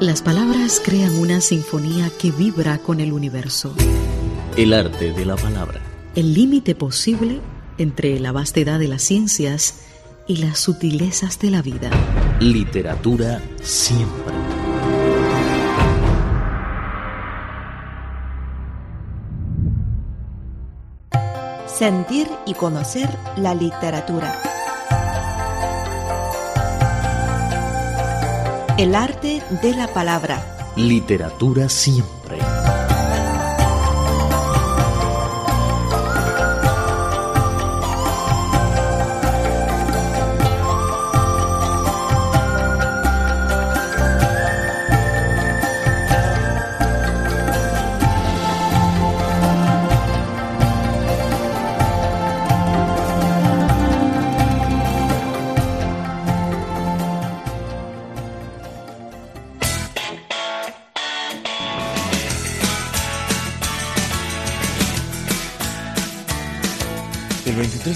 Las palabras crean una sinfonía que vibra con el universo. El arte de la palabra. El límite posible entre la vastedad de las ciencias y las sutilezas de la vida. Literatura siempre. Sentir y conocer la literatura. El arte de la palabra. Literatura siempre.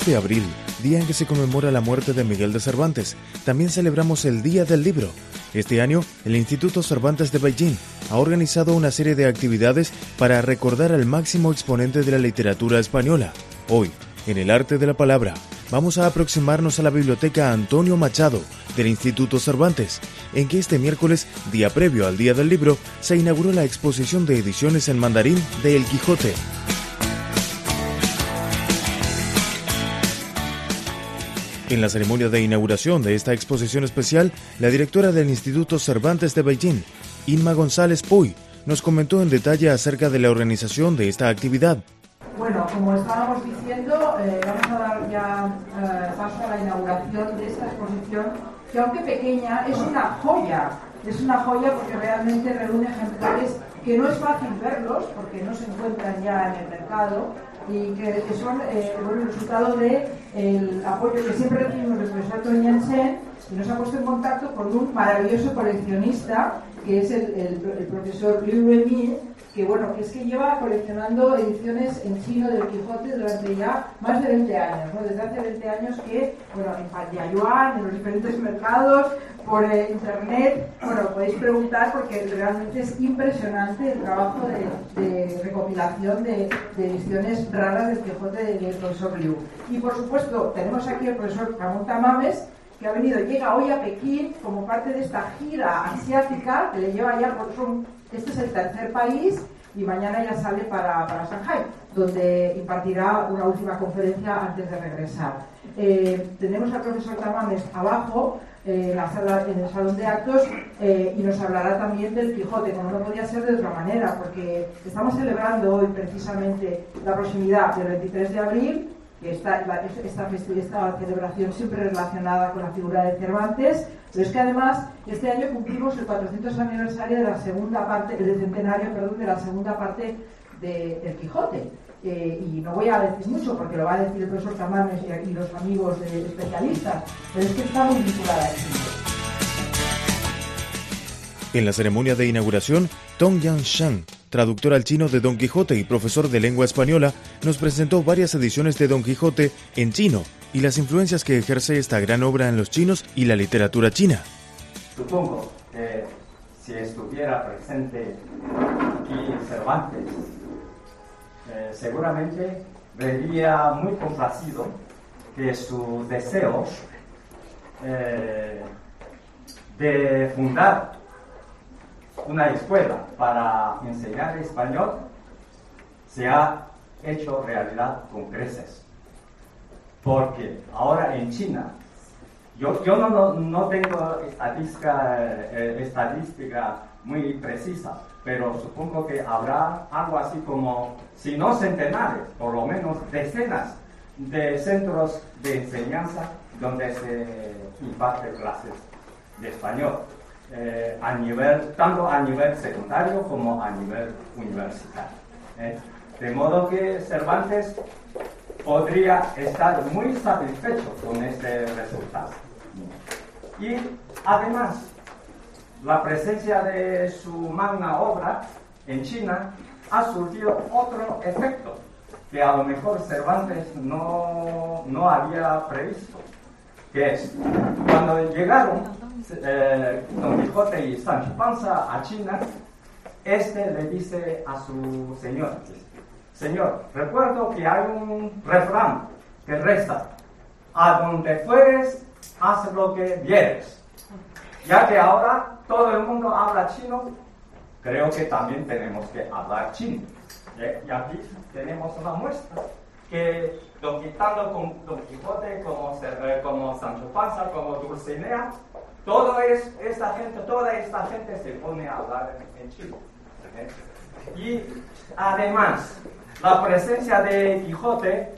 El 23 de abril, día en que se conmemora la muerte de Miguel de Cervantes, también celebramos el Día del Libro. Este año, el Instituto Cervantes de Beijing ha organizado una serie de actividades para recordar al máximo exponente de la literatura española. Hoy, en el arte de la palabra, vamos a aproximarnos a la biblioteca Antonio Machado del Instituto Cervantes, en que este miércoles, día previo al Día del Libro, se inauguró la exposición de ediciones en mandarín de El Quijote. En la ceremonia de inauguración de esta exposición especial, la directora del Instituto Cervantes de Beijing, Inma González Puy, nos comentó en detalle acerca de la organización de esta actividad. Bueno, como estábamos diciendo, eh, vamos a dar ya eh, paso a la inauguración de esta exposición, que aunque pequeña, es una joya. Es una joya porque realmente reúne ejemplares que no es fácil verlos, porque no se encuentran ya en el mercado, y que, son eh, el resultado del el apoyo que siempre recibimos del profesor Tony Jensen y nos ha puesto en contacto con un maravilloso coleccionista que es el, el, el profesor Liu Remy, que bueno, es que lleva coleccionando ediciones en chino del Quijote durante ya más de 20 años, ¿no? desde hace 20 años que, bueno, en Pandiayuan, en los diferentes mercados, por eh, internet, bueno, podéis preguntar porque realmente es impresionante el trabajo de, de recopilación de, de, ediciones raras del Quijote del profesor Liu. Y por supuesto, tenemos aquí al profesor Ramón Tamames, que ha venido, llega hoy a Pekín como parte de esta gira asiática que le lleva ya por son, este es el tercer país y mañana ya sale para, para Shanghai, donde impartirá una última conferencia antes de regresar. Eh, tenemos al profesor Tamames abajo eh, en el salón de actos eh, y nos hablará también del Quijote, como no podía ser de otra manera, porque estamos celebrando hoy precisamente la proximidad del 23 de abril esta, esta, esta, celebración siempre relacionada con la figura de Cervantes, pero es que además este año cumplimos el 400 aniversario de la segunda parte, el centenario, de la segunda parte de, del Quijote. Eh, y no voy a decir mucho porque lo va a decir el profesor Tamames y, y los amigos de, especialistas, pero es que está muy vinculada a esto. En la ceremonia de inauguración, Tong Yang Shang, traductor al chino de Don Quijote y profesor de lengua española, nos presentó varias ediciones de Don Quijote en chino y las influencias que ejerce esta gran obra en los chinos y la literatura china. Supongo que si estuviera presente aquí Cervantes, eh, seguramente vería muy complacido que su deseo eh, de fundar una escuela para enseñar español se ha hecho realidad con creces. Porque ahora en China, yo, yo no, no, tengo estadística, eh, estadística muy precisa, pero supongo que habrá algo así como, si no centenares, por lo menos decenas de centros de enseñanza donde se imparte clases de español eh, a nivel, tanto a nivel secundario como a nivel universitario. ¿eh? De modo que Cervantes podría estar muy satisfecho con este resultado. Y además, la presencia de su magna obra en China ha surgido otro efecto que a lo mejor Cervantes no, no había previsto, que es cuando llegaron eh, Don Quijote y Sancho Panza a China, este le dice a su señor, Señor, recuerdo que hay un refrán que reza, a donde fueres, haz lo que vieres. Ya que ahora todo el mundo habla chino, creo que también tenemos que hablar chino. Y aquí tenemos una muestra que Don, con Don Quijote, como, como Sancho Panza, como Dulcinea, todo es, esta gente, toda esta gente se pone a hablar en, chino. Y además, la presencia de Quijote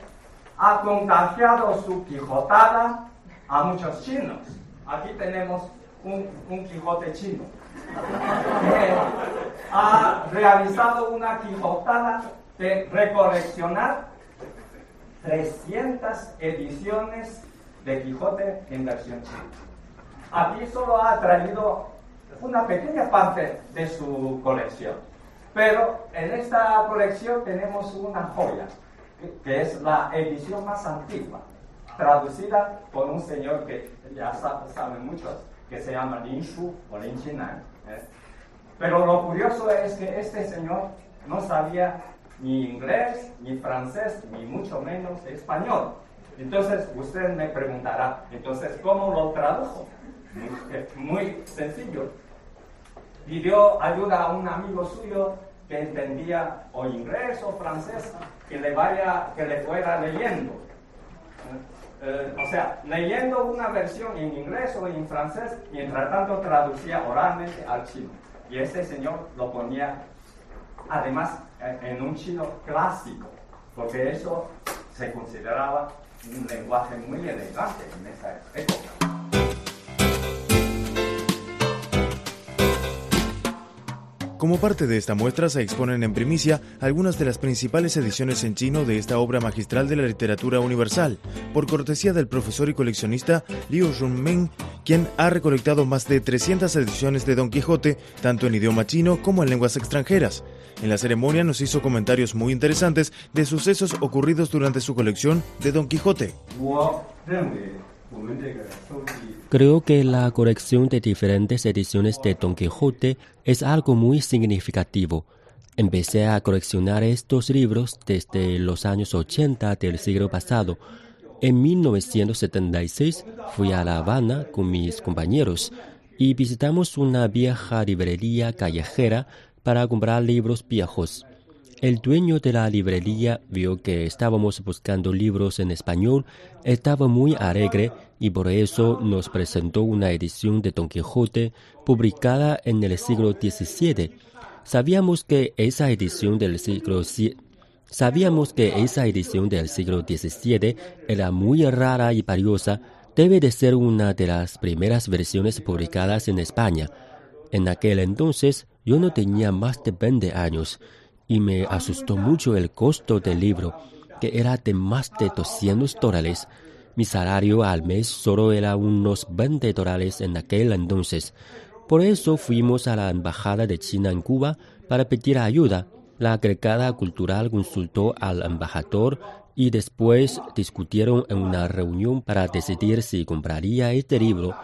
ha contagiado su quijotada a muchos chinos. Aquí tenemos un, Quijote chino. ha realizado una quijotada de recoleccionar 300 ediciones de Quijote en versión china. Aquí solo ha traído una pequeña parte de su colección. Pero en esta colección tenemos una joya, que es la edición más antigua, traducida por un señor que ya saben muchos, que se llama Lin Shu o Lin Qinan. ¿eh? Pero lo curioso es que este señor no sabía ni inglés, ni francés, ni mucho menos español. Entonces usted me preguntará, entonces, ¿cómo lo tradujo? Muy, sencillo pidió ayuda a un amigo suyo que entendía o inglés o francés, que le, vaya, que le fuera leyendo. Eh, o sea, leyendo una versión en inglés o en francés, mientras tanto traducía oralmente al chino. Y ese señor lo ponía, además, en un chino clásico, porque eso se consideraba un lenguaje muy elegante en esa época. Como parte de esta muestra se exponen en primicia algunas de las principales ediciones en chino de esta obra magistral de la literatura universal, por cortesía del profesor y coleccionista Liu Junming, quien ha recolectado más de 300 ediciones de Don Quijote, tanto en idioma chino como en lenguas extranjeras. En la ceremonia nos hizo comentarios muy interesantes de sucesos ocurridos durante su colección de Don Quijote. Creo que la colección de diferentes ediciones de Don Quijote es algo muy significativo. Empecé a coleccionar estos libros desde los años 80 del siglo pasado. En 1976 fui a La Habana con mis compañeros y visitamos una vieja librería callejera para comprar libros viejos. El dueño de la librería vio que estábamos buscando libros en español, estaba muy alegre y por eso nos presentó una edición de Don Quijote publicada en el siglo XVII. Sabíamos que esa edición del siglo Sabíamos que esa edición del siglo XVII era muy rara y valiosa, debe de ser una de las primeras versiones publicadas en España. En aquel entonces yo no tenía más de 20 años y me asustó mucho el costo del libro, que era de más de 200 dólares. Mi salario al mes solo era unos 20 dólares en aquel entonces. Por eso fuimos a la Embajada de China en Cuba para pedir ayuda. La agregada cultural consultó al embajador y después discutieron en una reunión para decidir si compraría este libro.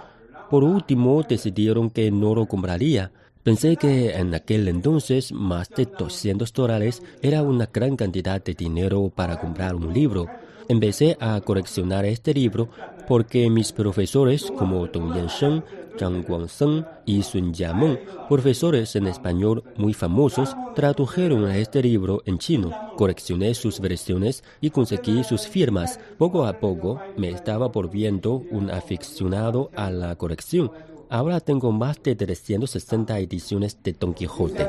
Por último, decidieron que no lo compraría Pensé que en aquel entonces más de 200 dólares era una gran cantidad de dinero para comprar un libro. Empecé a coleccionar este libro porque mis profesores como Dong Yansheng, Zhang Guangzheng y Sun Jiameng, profesores en español muy famosos, tradujeron a este libro en chino. Coleccioné sus versiones y conseguí sus firmas. Poco a poco me estaba volviendo un aficionado a la colección Ahora tengo más de 360 ediciones de Don Quijote.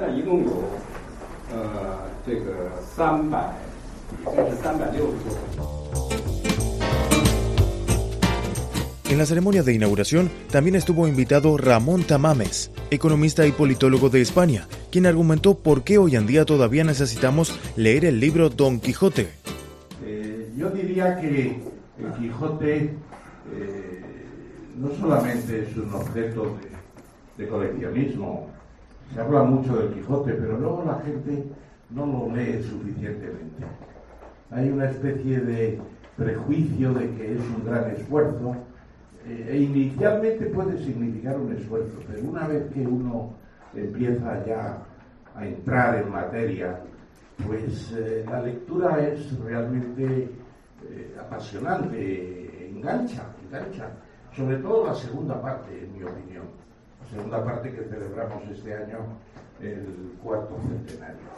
En la ceremonia de inauguración también estuvo invitado Ramón Tamames, economista y politólogo de España, quien argumentó por qué hoy en día todavía necesitamos leer el libro Don Quijote. Eh, yo diría que el Quijote eh, no solamente es un objeto de, coleccionismo, se habla mucho del Quijote, pero luego la gente no lo lee suficientemente. Hay una especie de prejuicio de que es un gran esfuerzo, eh, e inicialmente puede significar un esfuerzo, pero una vez que uno empieza ya a entrar en materia, pues eh, la lectura es realmente eh, apasionante, engancha, engancha, sobre todo la segunda parte, en mi opinión, la segunda parte que celebramos este año, el cuarto centenario.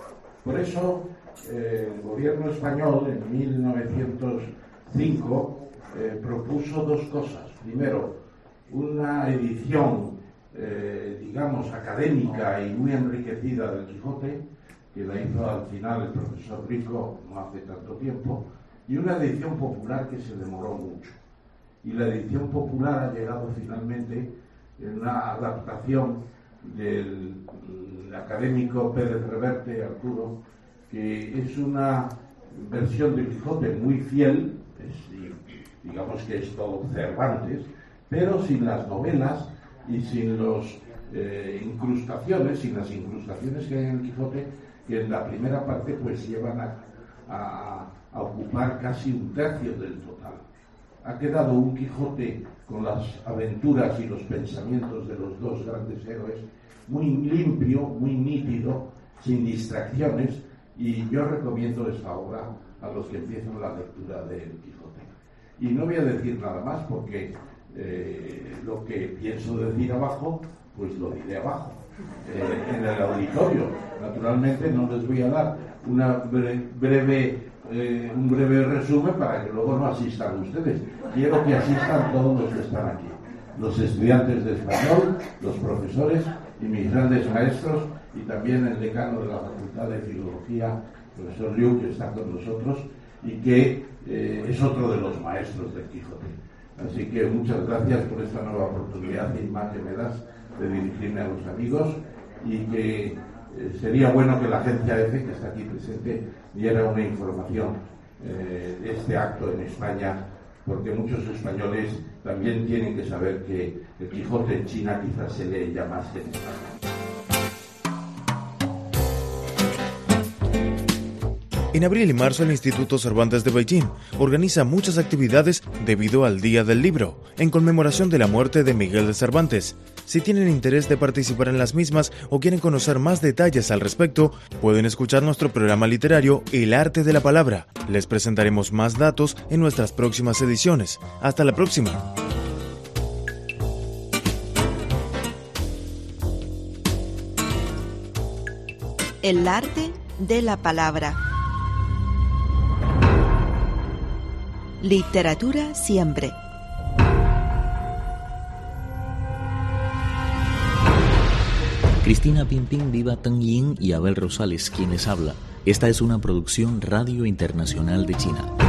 Por eso, el gobierno español en 1905 propuso dos cosas. Primero, una edición eh, digamos, académica y muy enriquecida del Quijote, que la hizo al final el profesor Rico no hace tanto tiempo, y una edición popular que se demoró mucho. Y la edición popular ha llegado finalmente en una adaptación del académico Pérez Reverte, Arturo, que es una versión del Quijote muy fiel, digamos que es todo Cervantes, pero sin las novelas y sin las eh, incrustaciones, sin las incrustaciones que hay en el Quijote, que en la primera parte pues llevan a, ocupar casi un tercio del total. Ha quedado un Quijote con las aventuras y los pensamientos de los dos grandes héroes muy limpio, muy nítido, sin distracciones, y yo recomiendo esta obra a los que empiezan la lectura del Quijote. Y no voy a decir nada más porque eh, lo que pienso decir abajo, pues lo diré abajo, eh, en el auditorio. Naturalmente no les voy a dar una breve, eh, un breve resumen para que luego no asistan ustedes. Quiero que asistan todos los que están aquí. Los estudiantes de español, los profesores y mis grandes maestros y también el decano de la Facultad de Filología, profesor Liu, que está con nosotros y que es otro de los maestros del Quijote. Así que muchas gracias por esta nueva oportunidad y más que me das de dirigirme a los amigos y que eh, sería bueno que la agencia EFE, que está aquí presente, diera una información eh, de este acto en España, porque muchos españoles también tienen que saber que el Quijote en China quizás se lee ya más que en España. En abril y marzo el Instituto Cervantes de Beijing organiza muchas actividades debido al Día del Libro, en conmemoración de la muerte de Miguel de Cervantes. Si tienen interés de participar en las mismas o quieren conocer más detalles al respecto, pueden escuchar nuestro programa literario El Arte de la Palabra. Les presentaremos más datos en nuestras próximas ediciones. Hasta la próxima. El arte de la palabra. Literatura siempre. Cristina Pimpin, Viva Teng Yin y Abel Rosales, quienes habla. Esta es una producción Radio Internacional de China.